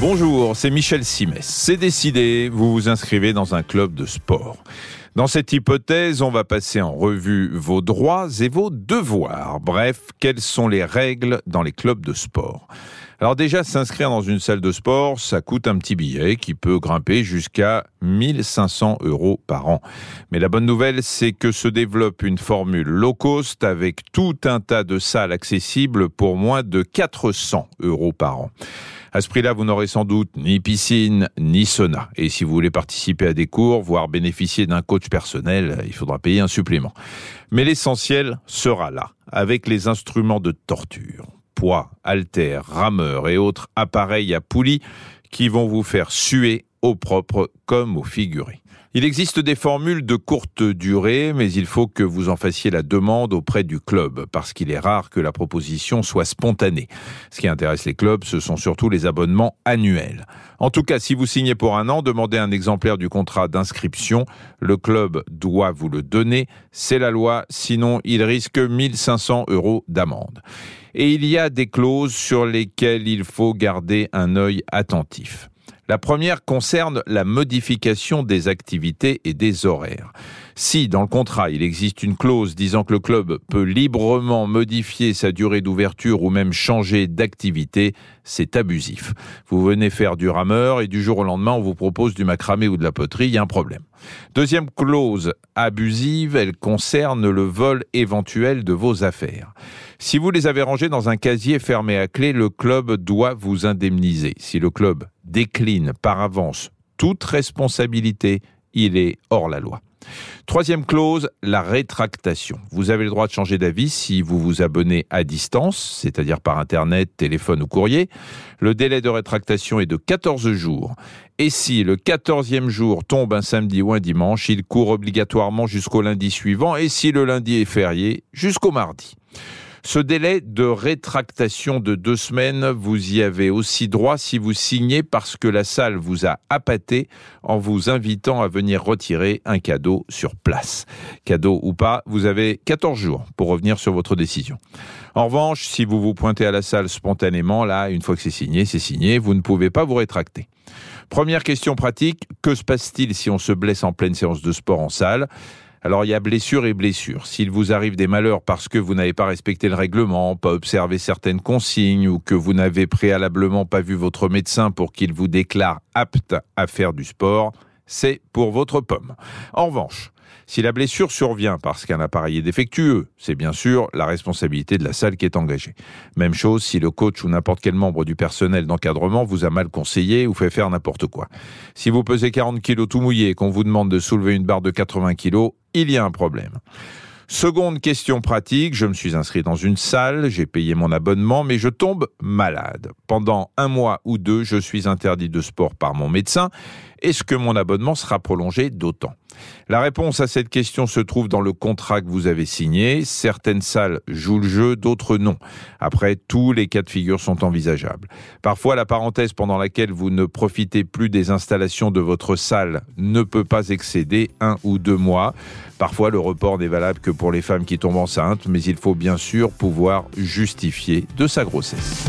Bonjour, c'est Michel Simès. C'est décidé, vous vous inscrivez dans un club de sport. Dans cette hypothèse, on va passer en revue vos droits et vos devoirs. Bref, quelles sont les règles dans les clubs de sport? Alors déjà, s'inscrire dans une salle de sport, ça coûte un petit billet qui peut grimper jusqu'à 1500 euros par an. Mais la bonne nouvelle, c'est que se développe une formule low cost avec tout un tas de salles accessibles pour moins de 400 euros par an. À ce prix-là, vous n'aurez sans doute ni piscine, ni sauna. Et si vous voulez participer à des cours, voire bénéficier d'un coach personnel, il faudra payer un supplément. Mais l'essentiel sera là, avec les instruments de torture. Poids, haltères, rameurs et autres appareils à poulies qui vont vous faire suer au propre comme au figuré. Il existe des formules de courte durée, mais il faut que vous en fassiez la demande auprès du club, parce qu'il est rare que la proposition soit spontanée. Ce qui intéresse les clubs, ce sont surtout les abonnements annuels. En tout cas, si vous signez pour un an, demandez un exemplaire du contrat d'inscription. Le club doit vous le donner. C'est la loi, sinon il risque 1500 euros d'amende. Et il y a des clauses sur lesquelles il faut garder un œil attentif. La première concerne la modification des activités et des horaires. Si dans le contrat il existe une clause disant que le club peut librement modifier sa durée d'ouverture ou même changer d'activité, c'est abusif. Vous venez faire du rameur et du jour au lendemain on vous propose du macramé ou de la poterie, il y a un problème. Deuxième clause abusive, elle concerne le vol éventuel de vos affaires. Si vous les avez rangées dans un casier fermé à clé, le club doit vous indemniser. Si le club décline par avance toute responsabilité, il est hors la loi. Troisième clause, la rétractation. Vous avez le droit de changer d'avis si vous vous abonnez à distance, c'est-à-dire par Internet, téléphone ou courrier. Le délai de rétractation est de 14 jours. Et si le 14e jour tombe un samedi ou un dimanche, il court obligatoirement jusqu'au lundi suivant. Et si le lundi est férié, jusqu'au mardi. Ce délai de rétractation de deux semaines, vous y avez aussi droit si vous signez parce que la salle vous a appâté en vous invitant à venir retirer un cadeau sur place. Cadeau ou pas, vous avez 14 jours pour revenir sur votre décision. En revanche, si vous vous pointez à la salle spontanément, là, une fois que c'est signé, c'est signé, vous ne pouvez pas vous rétracter. Première question pratique, que se passe-t-il si on se blesse en pleine séance de sport en salle? Alors il y a blessure et blessure. S'il vous arrive des malheurs parce que vous n'avez pas respecté le règlement, pas observé certaines consignes ou que vous n'avez préalablement pas vu votre médecin pour qu'il vous déclare apte à faire du sport, c'est pour votre pomme. En revanche, si la blessure survient parce qu'un appareil est défectueux, c'est bien sûr la responsabilité de la salle qui est engagée. Même chose si le coach ou n'importe quel membre du personnel d'encadrement vous a mal conseillé ou fait faire n'importe quoi. Si vous pesez 40 kilos tout mouillé et qu'on vous demande de soulever une barre de 80 kilos, il y a un problème. Seconde question pratique, je me suis inscrit dans une salle, j'ai payé mon abonnement, mais je tombe malade. Pendant un mois ou deux, je suis interdit de sport par mon médecin. Est-ce que mon abonnement sera prolongé d'autant? La réponse à cette question se trouve dans le contrat que vous avez signé. Certaines salles jouent le jeu, d'autres non. Après, tous les cas de figure sont envisageables. Parfois, la parenthèse pendant laquelle vous ne profitez plus des installations de votre salle ne peut pas excéder un ou deux mois. Parfois, le report n'est valable que pour les femmes qui tombent enceintes, mais il faut bien sûr pouvoir justifier de sa grossesse.